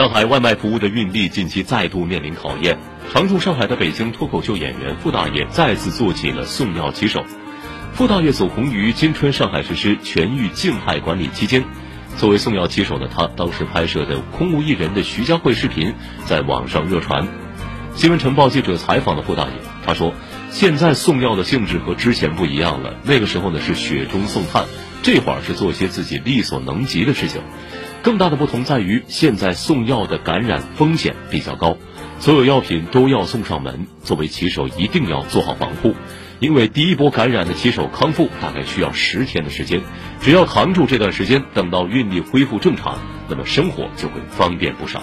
上海外卖服务的运力近期再度面临考验。常驻上海的北京脱口秀演员傅大爷再次做起了送药骑手。傅大爷走红于今春上海实施全域静态管理期间，作为送药骑手的他，当时拍摄的空无一人的徐家汇视频在网上热传。新闻晨报记者采访了傅大爷，他说：“现在送药的性质和之前不一样了，那个时候呢是雪中送炭，这会儿是做些自己力所能及的事情。更大的不同在于，现在送药的感染风险比较高。”所有药品都要送上门，作为骑手一定要做好防护，因为第一波感染的骑手康复大概需要十天的时间，只要扛住这段时间，等到运力恢复正常，那么生活就会方便不少。